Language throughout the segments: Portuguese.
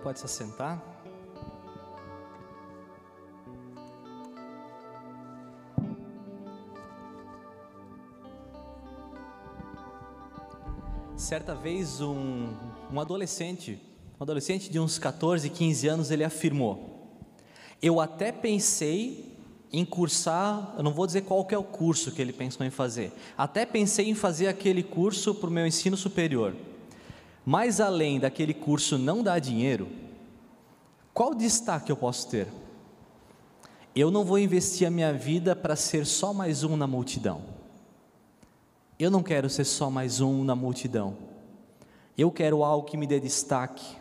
pode se assentar. Certa vez um, um adolescente, um adolescente de uns 14, 15 anos, ele afirmou: Eu até pensei em cursar, eu não vou dizer qual que é o curso que ele pensou em fazer, até pensei em fazer aquele curso para o meu ensino superior. Mas além daquele curso não dar dinheiro, qual destaque eu posso ter? Eu não vou investir a minha vida para ser só mais um na multidão. Eu não quero ser só mais um na multidão. Eu quero algo que me dê destaque.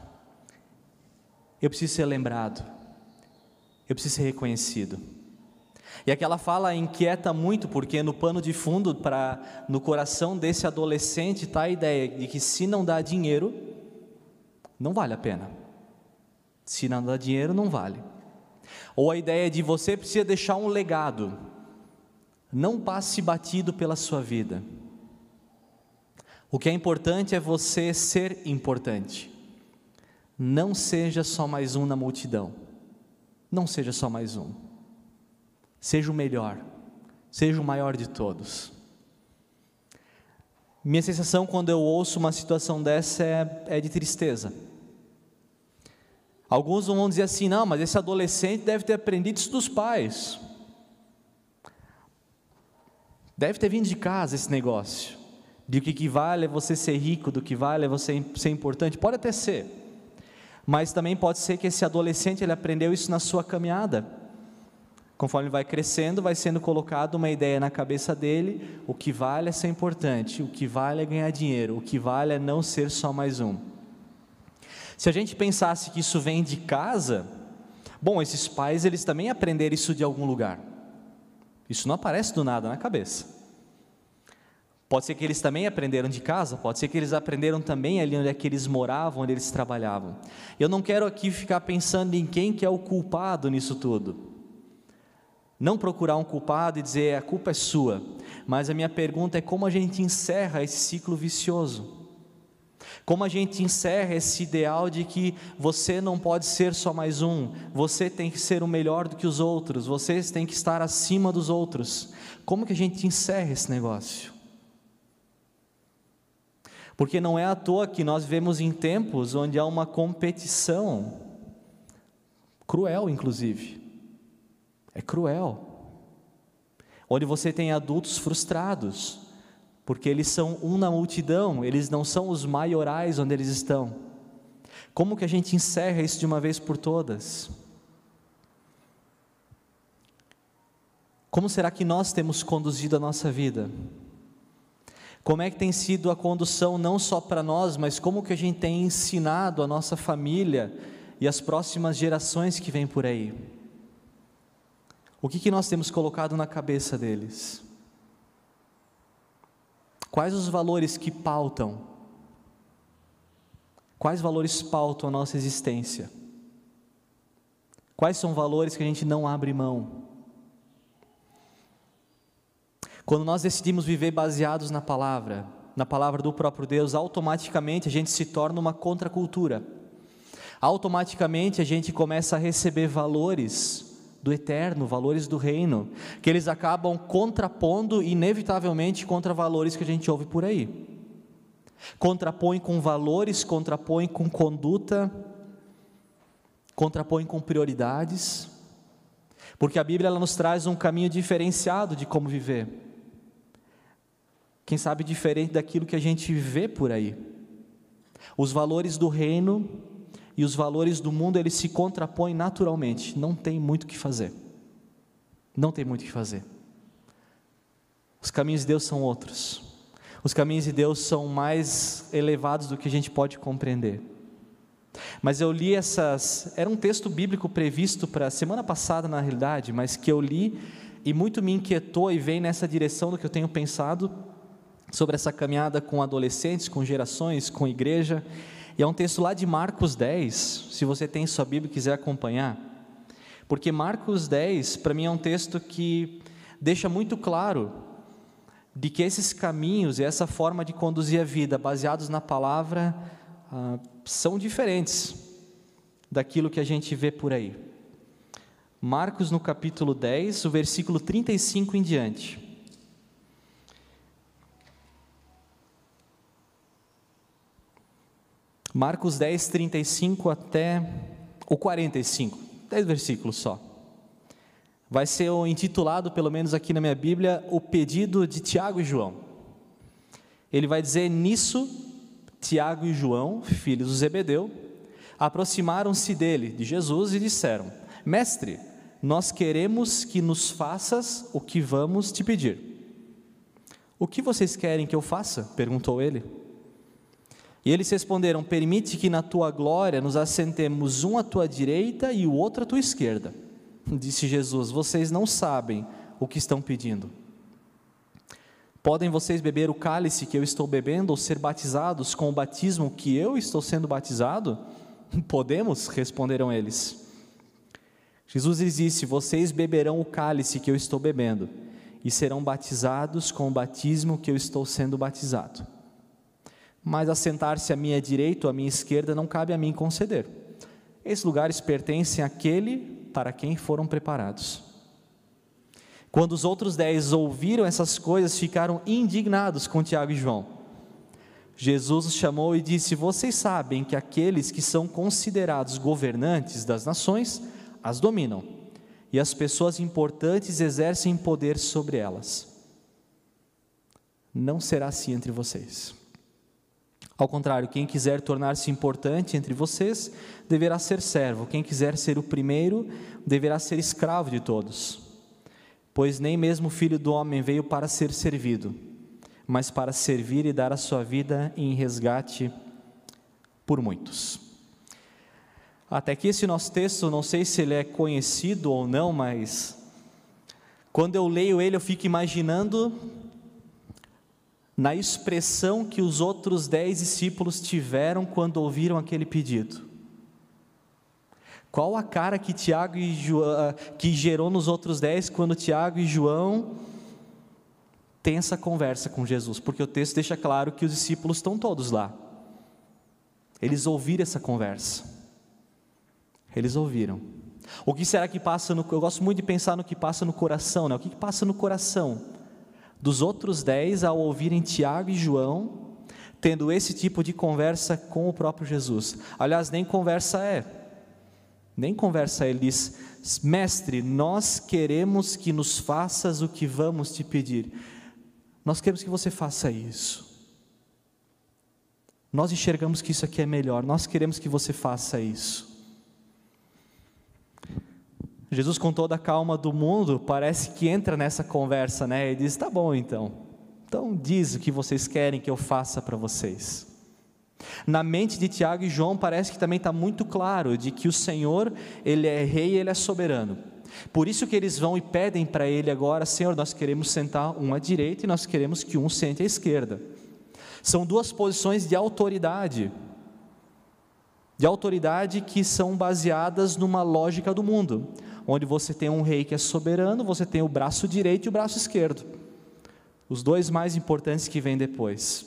Eu preciso ser lembrado. Eu preciso ser reconhecido. E aquela fala inquieta muito, porque no pano de fundo, para no coração desse adolescente, está a ideia de que se não dá dinheiro, não vale a pena. Se não dá dinheiro, não vale. Ou a ideia de você precisa deixar um legado. Não passe batido pela sua vida. O que é importante é você ser importante. Não seja só mais um na multidão. Não seja só mais um. Seja o melhor, seja o maior de todos. Minha sensação quando eu ouço uma situação dessa é, é de tristeza. Alguns vão dizer assim: não, mas esse adolescente deve ter aprendido isso dos pais. Deve ter vindo de casa esse negócio. De que, que vale é você ser rico, do que vale é você ser importante. Pode até ser. Mas também pode ser que esse adolescente ele aprendeu isso na sua caminhada. Conforme vai crescendo, vai sendo colocado uma ideia na cabeça dele: o que vale é ser importante, o que vale é ganhar dinheiro, o que vale é não ser só mais um. Se a gente pensasse que isso vem de casa, bom, esses pais eles também aprenderam isso de algum lugar. Isso não aparece do nada na cabeça. Pode ser que eles também aprenderam de casa, pode ser que eles aprenderam também ali onde é que eles moravam, onde eles trabalhavam. Eu não quero aqui ficar pensando em quem que é o culpado nisso tudo. Não procurar um culpado e dizer a culpa é sua, mas a minha pergunta é como a gente encerra esse ciclo vicioso. Como a gente encerra esse ideal de que você não pode ser só mais um, você tem que ser o melhor do que os outros, você tem que estar acima dos outros. Como que a gente encerra esse negócio? Porque não é à toa que nós vivemos em tempos onde há uma competição cruel, inclusive é cruel. Onde você tem adultos frustrados, porque eles são um na multidão, eles não são os maiorais onde eles estão. Como que a gente encerra isso de uma vez por todas? Como será que nós temos conduzido a nossa vida? Como é que tem sido a condução não só para nós, mas como que a gente tem ensinado a nossa família e as próximas gerações que vêm por aí? O que, que nós temos colocado na cabeça deles? Quais os valores que pautam? Quais valores pautam a nossa existência? Quais são valores que a gente não abre mão? Quando nós decidimos viver baseados na palavra, na palavra do próprio Deus, automaticamente a gente se torna uma contracultura. Automaticamente a gente começa a receber valores do eterno, valores do reino, que eles acabam contrapondo inevitavelmente contra valores que a gente ouve por aí. Contrapõe com valores, contrapõe com conduta, contrapõe com prioridades, porque a Bíblia ela nos traz um caminho diferenciado de como viver. Quem sabe diferente daquilo que a gente vê por aí. Os valores do reino e os valores do mundo eles se contrapõem naturalmente, não tem muito o que fazer. Não tem muito o que fazer. Os caminhos de Deus são outros. Os caminhos de Deus são mais elevados do que a gente pode compreender. Mas eu li essas, era um texto bíblico previsto para semana passada na realidade, mas que eu li e muito me inquietou e vem nessa direção do que eu tenho pensado sobre essa caminhada com adolescentes, com gerações, com igreja. E é um texto lá de Marcos 10, se você tem sua Bíblia e quiser acompanhar. Porque Marcos 10, para mim, é um texto que deixa muito claro de que esses caminhos e essa forma de conduzir a vida baseados na palavra ah, são diferentes. daquilo que a gente vê por aí. Marcos, no capítulo 10, o versículo 35 em diante. Marcos 10, 35 até o 45, 10 versículos só. Vai ser intitulado, pelo menos aqui na minha Bíblia, o pedido de Tiago e João. Ele vai dizer: Nisso, Tiago e João, filhos do Zebedeu, aproximaram-se dele, de Jesus, e disseram: Mestre, nós queremos que nos faças o que vamos te pedir. O que vocês querem que eu faça? perguntou ele. E eles responderam: Permite que na tua glória nos assentemos um à tua direita e o outro à tua esquerda. Disse Jesus: Vocês não sabem o que estão pedindo. Podem vocês beber o cálice que eu estou bebendo ou ser batizados com o batismo que eu estou sendo batizado? Podemos, responderam eles. Jesus lhes disse: Vocês beberão o cálice que eu estou bebendo e serão batizados com o batismo que eu estou sendo batizado. Mas assentar-se à minha direita ou à minha esquerda não cabe a mim conceder. Esses lugares pertencem àquele para quem foram preparados. Quando os outros dez ouviram essas coisas, ficaram indignados com Tiago e João. Jesus os chamou e disse: Vocês sabem que aqueles que são considerados governantes das nações as dominam, e as pessoas importantes exercem poder sobre elas. Não será assim entre vocês. Ao contrário, quem quiser tornar-se importante entre vocês deverá ser servo, quem quiser ser o primeiro deverá ser escravo de todos. Pois nem mesmo o filho do homem veio para ser servido, mas para servir e dar a sua vida em resgate por muitos. Até aqui esse nosso texto, não sei se ele é conhecido ou não, mas quando eu leio ele, eu fico imaginando na expressão que os outros dez discípulos tiveram quando ouviram aquele pedido. Qual a cara que Tiago e João, ah, que gerou nos outros dez quando Tiago e João têm essa conversa com Jesus? Porque o texto deixa claro que os discípulos estão todos lá. Eles ouviram essa conversa. Eles ouviram. O que será que passa no. Eu gosto muito de pensar no que passa no coração, né? O que, que passa no coração? Dos outros dez ao ouvirem Tiago e João tendo esse tipo de conversa com o próprio Jesus. Aliás, nem conversa é. Nem conversa é. Ele diz: Mestre, nós queremos que nos faças o que vamos te pedir. Nós queremos que você faça isso. Nós enxergamos que isso aqui é melhor. Nós queremos que você faça isso. Jesus, com toda a calma do mundo, parece que entra nessa conversa, né? E diz: Tá bom então, então diz o que vocês querem que eu faça para vocês. Na mente de Tiago e João parece que também está muito claro de que o Senhor, Ele é rei, Ele é soberano. Por isso que eles vão e pedem para Ele agora, Senhor, nós queremos sentar um à direita e nós queremos que um sente à esquerda. São duas posições de autoridade, de autoridade que são baseadas numa lógica do mundo onde você tem um rei que é soberano, você tem o braço direito e o braço esquerdo. Os dois mais importantes que vêm depois.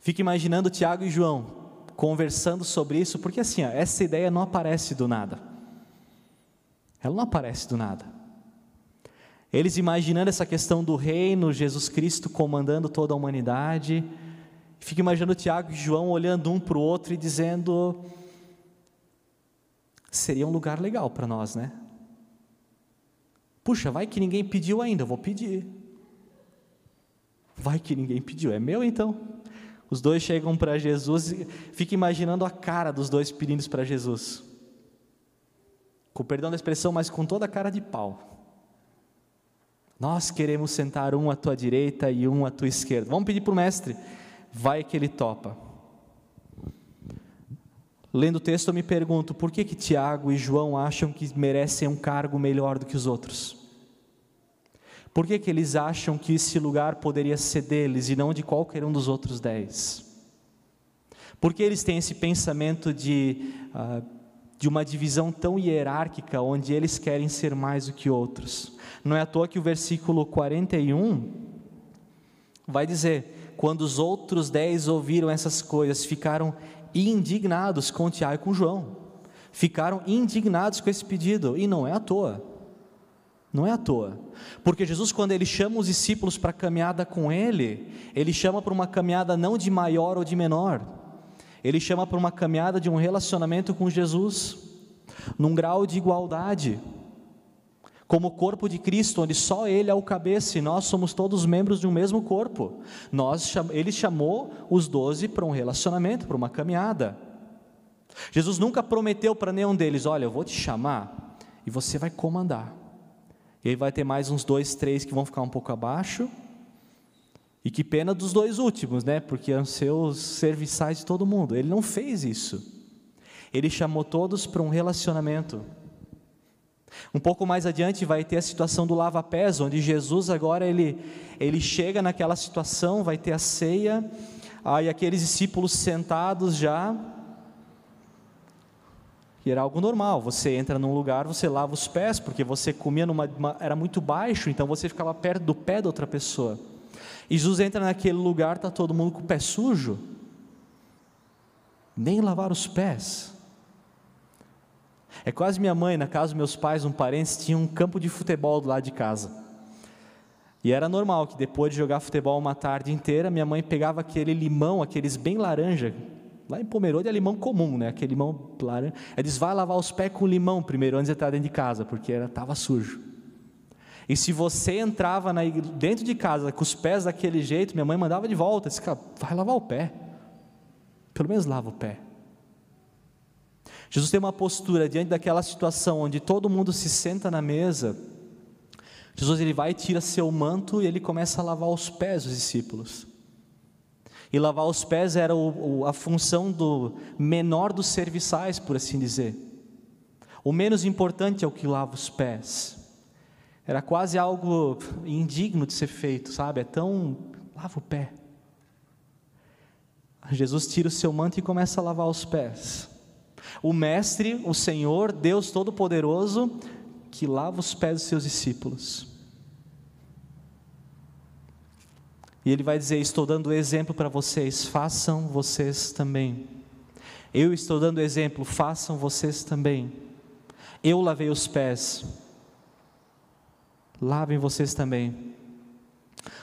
Fique imaginando Tiago e João conversando sobre isso, porque assim, ó, essa ideia não aparece do nada. Ela não aparece do nada. Eles imaginando essa questão do reino, Jesus Cristo comandando toda a humanidade. Fica imaginando Tiago e João olhando um para o outro e dizendo: seria um lugar legal para nós, né? Puxa, vai que ninguém pediu ainda, vou pedir. Vai que ninguém pediu, é meu então. Os dois chegam para Jesus e fica imaginando a cara dos dois pedindo para Jesus. Com perdão da expressão, mas com toda a cara de pau. Nós queremos sentar um à tua direita e um à tua esquerda. Vamos pedir para o mestre. Vai que ele topa. Lendo o texto, eu me pergunto por que, que Tiago e João acham que merecem um cargo melhor do que os outros? Por que, que eles acham que esse lugar poderia ser deles e não de qualquer um dos outros dez? Por que eles têm esse pensamento de, uh, de uma divisão tão hierárquica, onde eles querem ser mais do que outros? Não é à toa que o versículo 41 vai dizer: Quando os outros dez ouviram essas coisas, ficaram indignados com Tiago e com João. Ficaram indignados com esse pedido, e não é à toa. Não é à toa. Porque Jesus, quando ele chama os discípulos para a caminhada com ele, ele chama para uma caminhada não de maior ou de menor, ele chama para uma caminhada de um relacionamento com Jesus, num grau de igualdade, como o corpo de Cristo, onde só Ele é o cabeça e nós somos todos membros de um mesmo corpo. Nós, ele chamou os doze para um relacionamento, para uma caminhada. Jesus nunca prometeu para nenhum deles: Olha, eu vou te chamar e você vai comandar. E aí vai ter mais uns dois, três que vão ficar um pouco abaixo. E que pena dos dois últimos, né? Porque iam ser os serviçais de todo mundo. Ele não fez isso. Ele chamou todos para um relacionamento. Um pouco mais adiante vai ter a situação do lava-pés, onde Jesus agora ele, ele chega naquela situação, vai ter a ceia, aí aqueles discípulos sentados já, e era algo normal. Você entra num lugar, você lava os pés, porque você comia numa uma, era muito baixo, então você ficava perto do pé da outra pessoa. Jesus entra naquele lugar, está todo mundo com o pé sujo, nem lavar os pés. É quase minha mãe, na casa dos meus pais, um parente, tinha um campo de futebol do lado de casa. E era normal que depois de jogar futebol uma tarde inteira, minha mãe pegava aquele limão, aqueles bem laranja, Lá em Pomerode é limão comum, né? Aquele limão laranja. Ela diz: vai lavar os pés com limão primeiro, antes de entrar dentro de casa, porque estava sujo. E se você entrava na, dentro de casa com os pés daquele jeito, minha mãe mandava de volta: disse, vai lavar o pé. Pelo menos lava o pé. Jesus tem uma postura diante daquela situação onde todo mundo se senta na mesa. Jesus ele vai, tira seu manto e ele começa a lavar os pés dos discípulos. E lavar os pés era o, o, a função do menor dos serviçais, por assim dizer. O menos importante é o que lava os pés. Era quase algo indigno de ser feito, sabe? É tão. lava o pé. Jesus tira o seu manto e começa a lavar os pés. O Mestre, o Senhor, Deus Todo-Poderoso, que lava os pés dos seus discípulos. E ele vai dizer: Estou dando exemplo para vocês, façam vocês também. Eu estou dando exemplo, façam vocês também. Eu lavei os pés, lavem vocês também.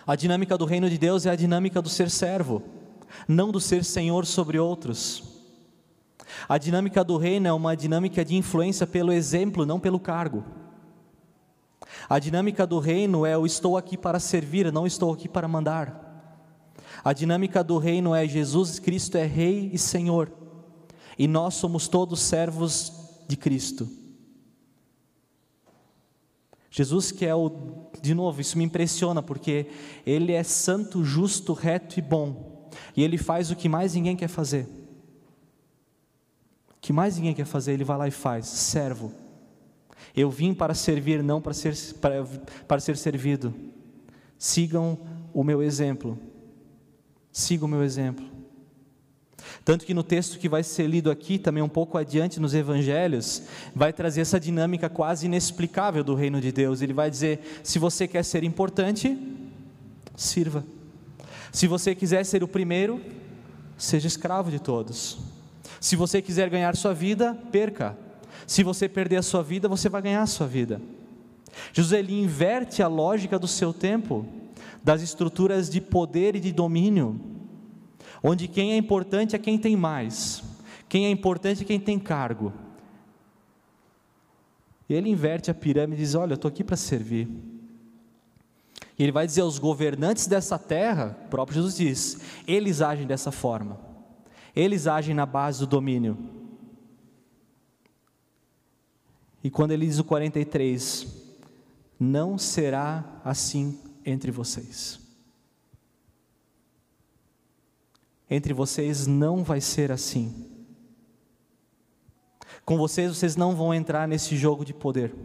A dinâmica do reino de Deus é a dinâmica do ser servo, não do ser senhor sobre outros. A dinâmica do reino é uma dinâmica de influência pelo exemplo, não pelo cargo. A dinâmica do reino é: eu estou aqui para servir, não estou aqui para mandar. A dinâmica do reino é: Jesus Cristo é Rei e Senhor, e nós somos todos servos de Cristo. Jesus, que é o, de novo, isso me impressiona, porque Ele é santo, justo, reto e bom, e Ele faz o que mais ninguém quer fazer. Que mais ninguém quer fazer, Ele vai lá e faz, servo. Eu vim para servir, não para ser, para, para ser servido. Sigam o meu exemplo. Sigam o meu exemplo. Tanto que no texto que vai ser lido aqui, também um pouco adiante nos evangelhos, vai trazer essa dinâmica quase inexplicável do reino de Deus. Ele vai dizer: se você quer ser importante, sirva. Se você quiser ser o primeiro, seja escravo de todos. Se você quiser ganhar sua vida, perca. Se você perder a sua vida, você vai ganhar a sua vida. Jesus ele inverte a lógica do seu tempo, das estruturas de poder e de domínio, onde quem é importante é quem tem mais, quem é importante é quem tem cargo. E ele inverte a pirâmide e diz: Olha, eu estou aqui para servir. E ele vai dizer aos governantes dessa terra, o próprio Jesus diz, eles agem dessa forma, eles agem na base do domínio. E quando ele diz o 43, não será assim entre vocês. Entre vocês não vai ser assim. Com vocês, vocês não vão entrar nesse jogo de poder.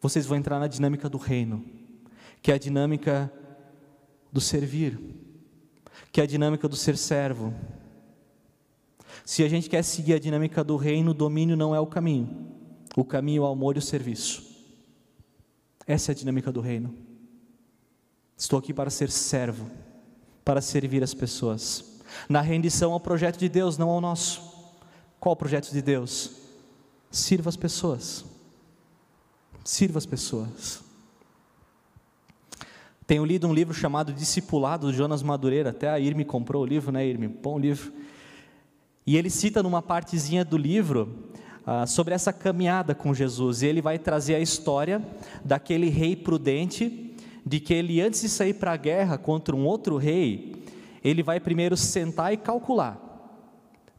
Vocês vão entrar na dinâmica do reino, que é a dinâmica do servir, que é a dinâmica do ser servo. Se a gente quer seguir a dinâmica do reino, o domínio não é o caminho. O caminho, o amor e o serviço. Essa é a dinâmica do reino. Estou aqui para ser servo, para servir as pessoas. na rendição ao projeto de Deus, não ao nosso. Qual o projeto de Deus? Sirva as pessoas. Sirva as pessoas. Tenho lido um livro chamado Discipulado, do Jonas Madureira, até a Irme comprou o livro, né, Irme? Bom livro. E ele cita numa partezinha do livro ah, sobre essa caminhada com Jesus, e ele vai trazer a história daquele rei prudente, de que ele, antes de sair para a guerra contra um outro rei, ele vai primeiro sentar e calcular,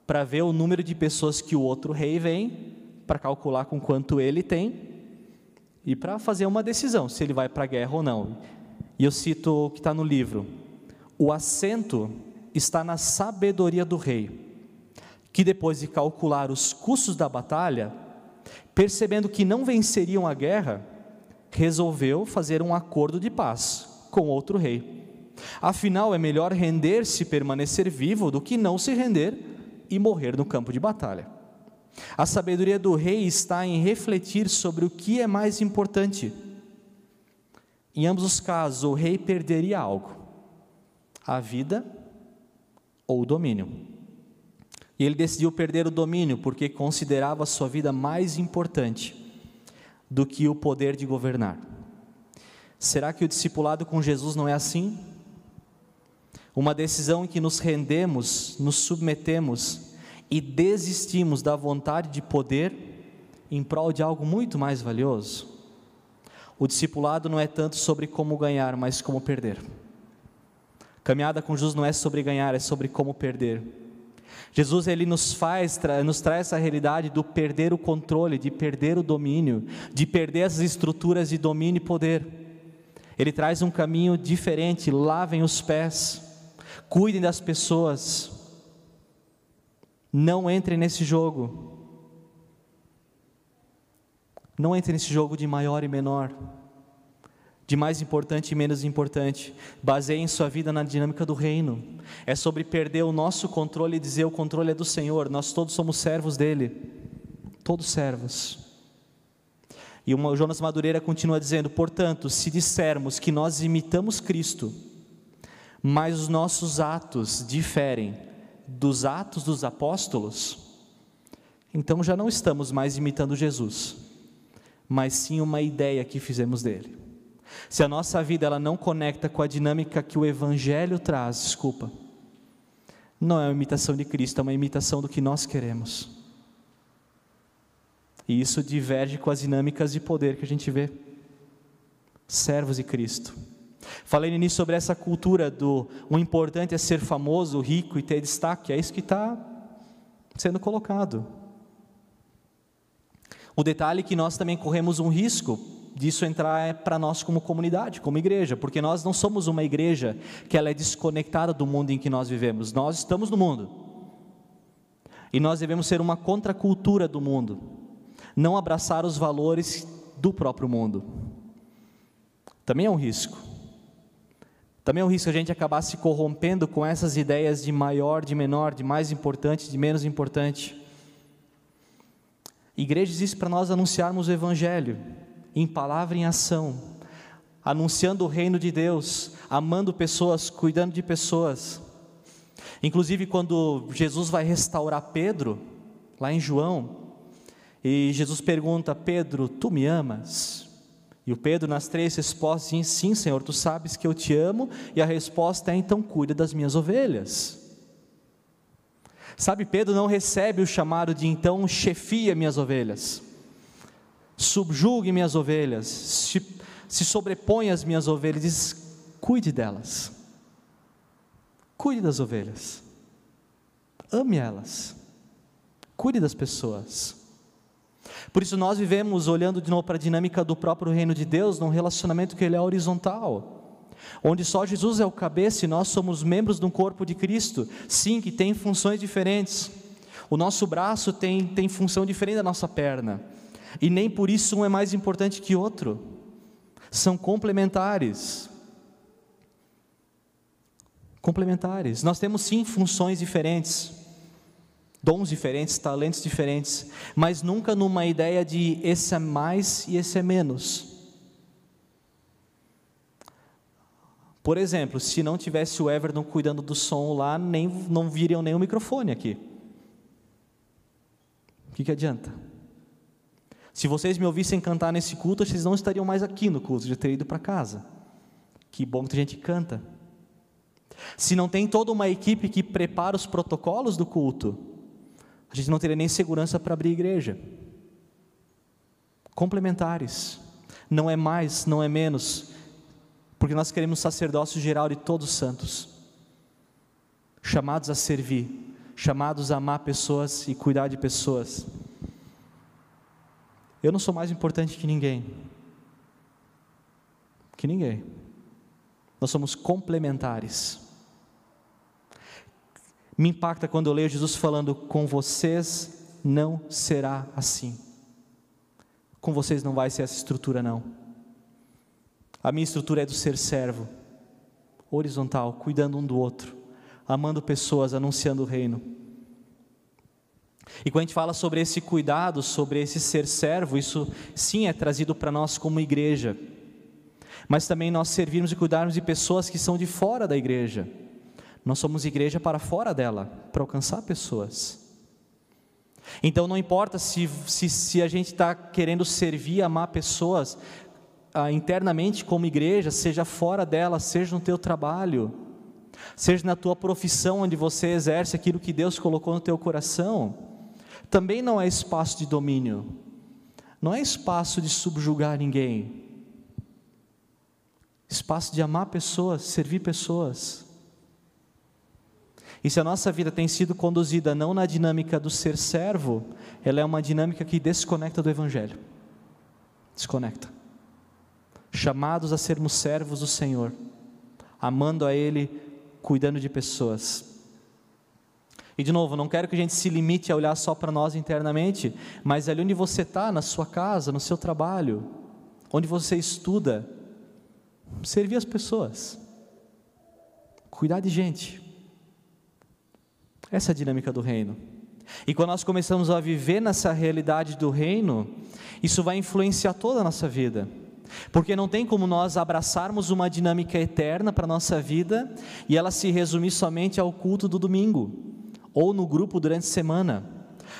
para ver o número de pessoas que o outro rei vem, para calcular com quanto ele tem, e para fazer uma decisão se ele vai para a guerra ou não. E eu cito o que está no livro: o assento está na sabedoria do rei, que depois de calcular os custos da batalha, percebendo que não venceriam a guerra, resolveu fazer um acordo de paz com outro rei. Afinal, é melhor render-se e permanecer vivo do que não se render e morrer no campo de batalha. A sabedoria do rei está em refletir sobre o que é mais importante em ambos os casos, o rei perderia algo: a vida ou o domínio. E ele decidiu perder o domínio porque considerava sua vida mais importante do que o poder de governar. Será que o discipulado com Jesus não é assim? Uma decisão em que nos rendemos, nos submetemos e desistimos da vontade de poder em prol de algo muito mais valioso? O discipulado não é tanto sobre como ganhar, mas como perder. Caminhada com Jesus não é sobre ganhar, é sobre como perder. Jesus ele nos faz, nos traz essa realidade do perder o controle, de perder o domínio, de perder as estruturas de domínio e poder. Ele traz um caminho diferente, lavem os pés, cuidem das pessoas, não entrem nesse jogo. Não entre nesse jogo de maior e menor, de mais importante e menos importante. Baseie em sua vida na dinâmica do reino. É sobre perder o nosso controle e dizer o controle é do Senhor. Nós todos somos servos dele. Todos servos. E o Jonas Madureira continua dizendo: portanto, se dissermos que nós imitamos Cristo, mas os nossos atos diferem dos atos dos apóstolos, então já não estamos mais imitando Jesus mas sim uma ideia que fizemos dele. Se a nossa vida ela não conecta com a dinâmica que o evangelho traz, desculpa, não é uma imitação de Cristo, é uma imitação do que nós queremos. E isso diverge com as dinâmicas de poder que a gente vê. Servos de Cristo. Falei no início sobre essa cultura do o importante é ser famoso, rico e ter destaque, é isso que está sendo colocado. O detalhe é que nós também corremos um risco disso entrar para nós como comunidade, como igreja, porque nós não somos uma igreja que ela é desconectada do mundo em que nós vivemos. Nós estamos no mundo. E nós devemos ser uma contracultura do mundo, não abraçar os valores do próprio mundo. Também é um risco. Também é um risco a gente acabar se corrompendo com essas ideias de maior, de menor, de mais importante, de menos importante. Igreja existe para nós anunciarmos o Evangelho, em palavra e em ação, anunciando o reino de Deus, amando pessoas, cuidando de pessoas. Inclusive, quando Jesus vai restaurar Pedro, lá em João, e Jesus pergunta: Pedro, tu me amas? E o Pedro, nas três respostas, diz: Sim, Senhor, tu sabes que eu te amo, e a resposta é: Então cuida das minhas ovelhas. Sabe, Pedro não recebe o chamado de então chefia minhas ovelhas, subjugue minhas ovelhas, se, se sobrepõe às minhas ovelhas, diz: cuide delas, cuide das ovelhas, ame elas, cuide das pessoas. Por isso nós vivemos olhando de novo para a dinâmica do próprio reino de Deus, num relacionamento que ele é horizontal onde só Jesus é o cabeça e nós somos membros de um corpo de Cristo, sim, que tem funções diferentes. O nosso braço tem, tem função diferente da nossa perna, e nem por isso um é mais importante que outro, são complementares. Complementares. Nós temos sim funções diferentes, dons diferentes, talentos diferentes, mas nunca numa ideia de esse é mais e esse é menos. Por exemplo, se não tivesse o Everton cuidando do som lá, nem, não viriam nem o microfone aqui. O que, que adianta? Se vocês me ouvissem cantar nesse culto, vocês não estariam mais aqui no culto, já teriam ido para casa. Que bom que a gente canta. Se não tem toda uma equipe que prepara os protocolos do culto, a gente não teria nem segurança para abrir igreja. Complementares. Não é mais, não é menos, porque nós queremos sacerdócio geral de todos os santos, chamados a servir, chamados a amar pessoas e cuidar de pessoas. Eu não sou mais importante que ninguém. Que ninguém. Nós somos complementares. Me impacta quando eu leio Jesus falando: com vocês não será assim. Com vocês não vai ser essa estrutura, não. A minha estrutura é do ser servo, horizontal, cuidando um do outro, amando pessoas, anunciando o reino. E quando a gente fala sobre esse cuidado, sobre esse ser servo, isso sim é trazido para nós como igreja. Mas também nós servirmos e cuidarmos de pessoas que são de fora da igreja. Nós somos igreja para fora dela, para alcançar pessoas. Então não importa se, se, se a gente está querendo servir, amar pessoas ah, internamente como igreja, seja fora dela, seja no teu trabalho, seja na tua profissão onde você exerce aquilo que Deus colocou no teu coração também não é espaço de domínio, não é espaço de subjugar ninguém, espaço de amar pessoas, servir pessoas. E se a nossa vida tem sido conduzida não na dinâmica do ser servo, ela é uma dinâmica que desconecta do Evangelho. Desconecta. Chamados a sermos servos do Senhor, amando a Ele, cuidando de pessoas. E de novo, não quero que a gente se limite a olhar só para nós internamente, mas ali onde você está, na sua casa, no seu trabalho, onde você estuda, servir as pessoas, cuidar de gente. Essa é a dinâmica do reino. E quando nós começamos a viver nessa realidade do reino, isso vai influenciar toda a nossa vida. Porque não tem como nós abraçarmos uma dinâmica eterna para a nossa vida e ela se resumir somente ao culto do domingo ou no grupo durante a semana.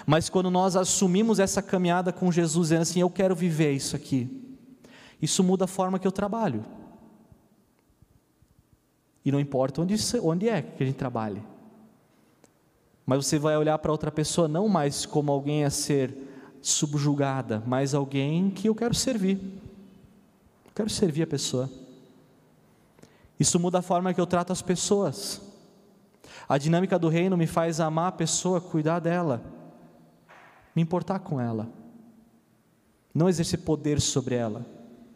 Mas quando nós assumimos essa caminhada com Jesus, dizendo assim: Eu quero viver isso aqui, isso muda a forma que eu trabalho. E não importa onde, onde é que a gente trabalhe. Mas você vai olhar para outra pessoa não mais como alguém a ser subjugada, mas alguém que eu quero servir. Eu quero servir a pessoa. Isso muda a forma que eu trato as pessoas. A dinâmica do reino me faz amar a pessoa, cuidar dela, me importar com ela. Não exercer poder sobre ela,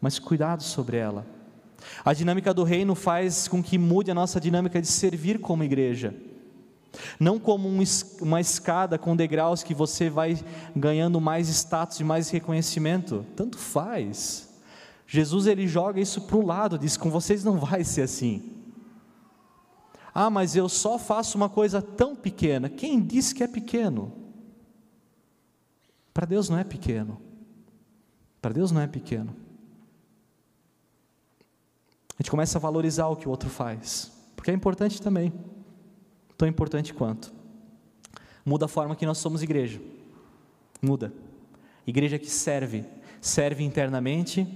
mas cuidado sobre ela. A dinâmica do reino faz com que mude a nossa dinâmica de servir como igreja. Não como um, uma escada com degraus que você vai ganhando mais status e mais reconhecimento. Tanto faz. Jesus ele joga isso para o lado, diz: com vocês não vai ser assim. Ah, mas eu só faço uma coisa tão pequena. Quem disse que é pequeno? Para Deus não é pequeno. Para Deus não é pequeno. A gente começa a valorizar o que o outro faz, porque é importante também, tão importante quanto. Muda a forma que nós somos igreja. Muda. Igreja que serve, serve internamente,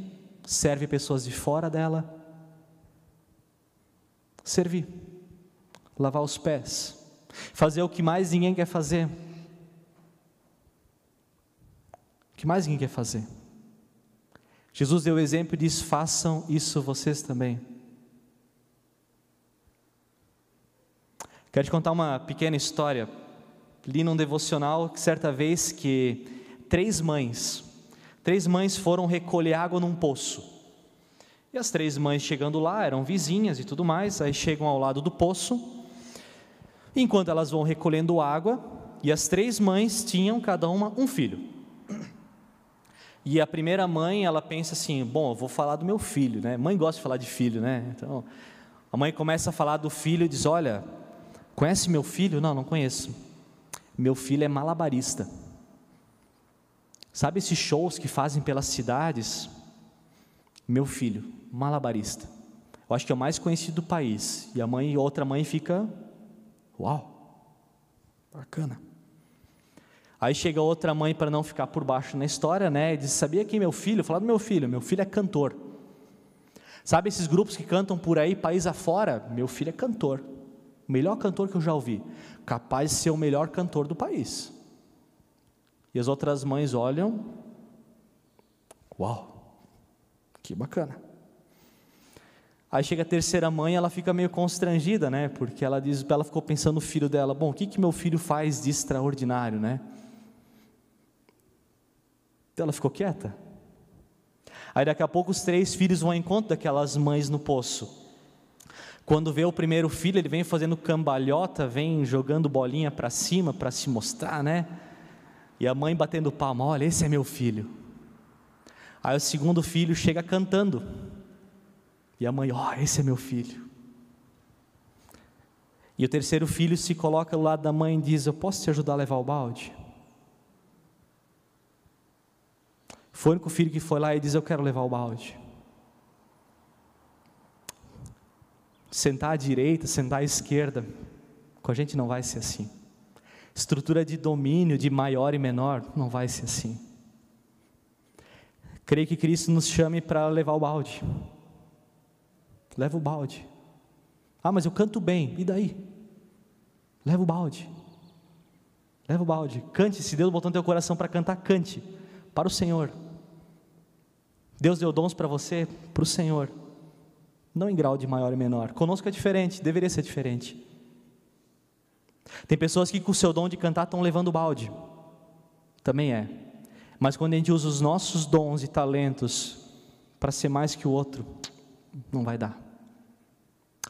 serve pessoas de fora dela. Servir lavar os pés, fazer o que mais ninguém quer fazer. O que mais ninguém quer fazer? Jesus deu o exemplo e disse: façam isso vocês também. Quero te contar uma pequena história. Li num devocional que certa vez que três mães, três mães foram recolher água num poço. E as três mães chegando lá, eram vizinhas e tudo mais, aí chegam ao lado do poço Enquanto elas vão recolhendo água, e as três mães tinham cada uma um filho. E a primeira mãe, ela pensa assim: bom, eu vou falar do meu filho, né? Mãe gosta de falar de filho, né? Então, a mãe começa a falar do filho e diz: olha, conhece meu filho? Não, não conheço. Meu filho é malabarista. Sabe esses shows que fazem pelas cidades? Meu filho, malabarista. Eu acho que é o mais conhecido do país. E a mãe, outra mãe fica, uau, bacana. Aí chega outra mãe para não ficar por baixo na história, né? E diz: Sabia que meu filho? Falar do meu filho, meu filho é cantor. Sabe esses grupos que cantam por aí, país afora? Meu filho é cantor. O melhor cantor que eu já ouvi. Capaz de ser o melhor cantor do país. E as outras mães olham. Uau, que bacana. Aí chega a terceira mãe, ela fica meio constrangida, né? Porque ela diz, ela ficou pensando no filho dela, bom, o que que meu filho faz de extraordinário, né? Então ela ficou quieta. Aí daqui a pouco os três filhos vão ao encontro daquelas mães no poço. Quando vê o primeiro filho, ele vem fazendo cambalhota, vem jogando bolinha para cima para se mostrar, né? E a mãe batendo palma, olha, esse é meu filho. Aí o segundo filho chega cantando. E a mãe, ó, oh, esse é meu filho. E o terceiro filho se coloca do lado da mãe e diz: Eu posso te ajudar a levar o balde? Foi o único filho que foi lá e diz: Eu quero levar o balde. Sentar à direita, sentar à esquerda, com a gente não vai ser assim. Estrutura de domínio de maior e menor, não vai ser assim. Creio que Cristo nos chame para levar o balde. Leva o balde. Ah, mas eu canto bem, e daí? Leva o balde. Leva o balde. Cante, se Deus botou no teu coração para cantar, cante. Para o Senhor. Deus deu dons para você, para o Senhor, não em grau de maior e menor. Conosco é diferente, deveria ser diferente. Tem pessoas que com o seu dom de cantar estão levando balde, também é. Mas quando a gente usa os nossos dons e talentos para ser mais que o outro, não vai dar.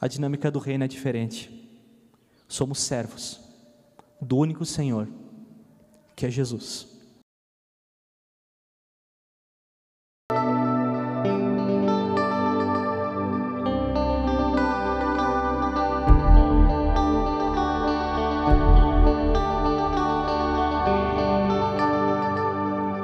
A dinâmica do reino é diferente. Somos servos do único Senhor, que é Jesus.